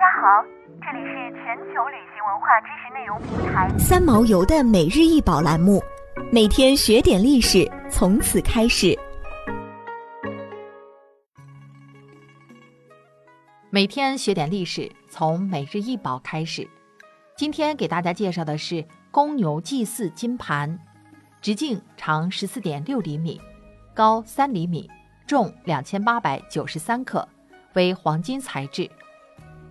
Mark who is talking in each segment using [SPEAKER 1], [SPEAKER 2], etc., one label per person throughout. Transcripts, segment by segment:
[SPEAKER 1] 大家好，这里是全球旅行文化知识内容平台
[SPEAKER 2] 三毛游的每日一宝栏目，每天学点历史，从此开始。
[SPEAKER 3] 每天学点历史，从每日一宝开始。今天给大家介绍的是公牛祭祀金盘，直径长十四点六厘米，高三厘米，重两千八百九十三克，为黄金材质。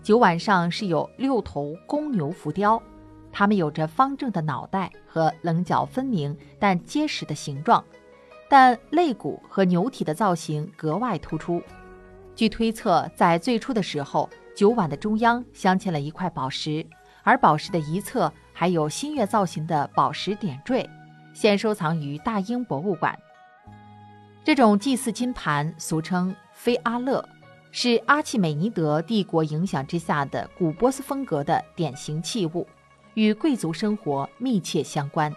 [SPEAKER 3] 酒碗上是有六头公牛浮雕，它们有着方正的脑袋和棱角分明但结实的形状，但肋骨和牛体的造型格外突出。据推测，在最初的时候，酒碗的中央镶嵌了一块宝石。而宝石的一侧还有新月造型的宝石点缀，现收藏于大英博物馆。这种祭祀金盘俗称菲阿勒，是阿契美尼德帝国影响之下的古波斯风格的典型器物，与贵族生活密切相关。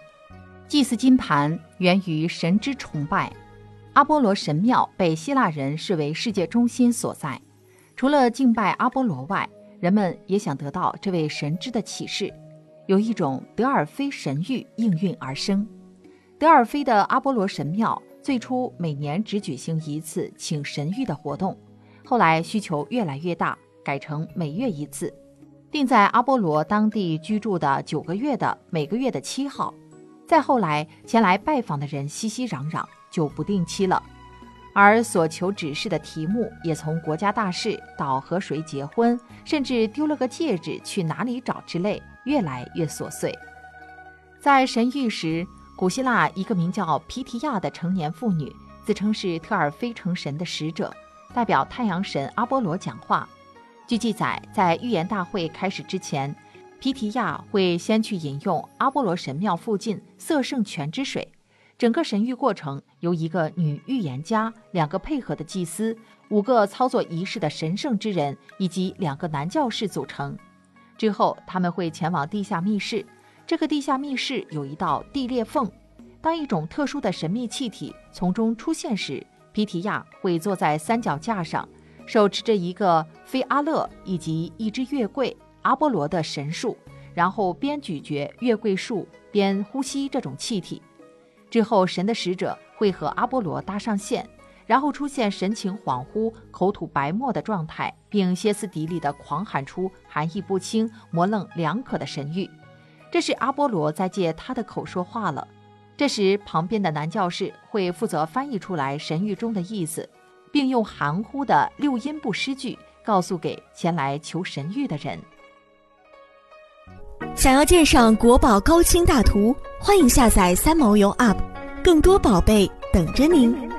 [SPEAKER 3] 祭祀金盘源于神之崇拜，阿波罗神庙被希腊人视为世界中心所在，除了敬拜阿波罗外。人们也想得到这位神之的启示，有一种德尔菲神谕应运而生。德尔菲的阿波罗神庙最初每年只举行一次请神谕的活动，后来需求越来越大，改成每月一次，定在阿波罗当地居住的九个月的每个月的七号。再后来，前来拜访的人熙熙攘攘，就不定期了。而所求指示的题目也从国家大事到和谁结婚，甚至丢了个戒指去哪里找之类，越来越琐碎。在神谕时，古希腊一个名叫皮提亚的成年妇女自称是特尔菲城神的使者，代表太阳神阿波罗讲话。据记载，在预言大会开始之前，皮提亚会先去饮用阿波罗神庙附近色圣泉之水。整个神谕过程由一个女预言家、两个配合的祭司、五个操作仪式的神圣之人以及两个男教士组成。之后，他们会前往地下密室。这个地下密室有一道地裂缝。当一种特殊的神秘气体从中出现时，皮提亚会坐在三脚架上，手持着一个菲阿勒以及一只月桂阿波罗的神树，然后边咀嚼月桂树边呼吸这种气体。之后，神的使者会和阿波罗搭上线，然后出现神情恍惚、口吐白沫的状态，并歇斯底里地狂喊出含义不清、模棱两可的神谕。这是阿波罗在借他的口说话了。这时，旁边的男教士会负责翻译出来神谕中的意思，并用含糊的六音部诗句告诉给前来求神谕的人。
[SPEAKER 2] 想要鉴赏国宝高清大图，欢迎下载三毛游 App，更多宝贝等着您。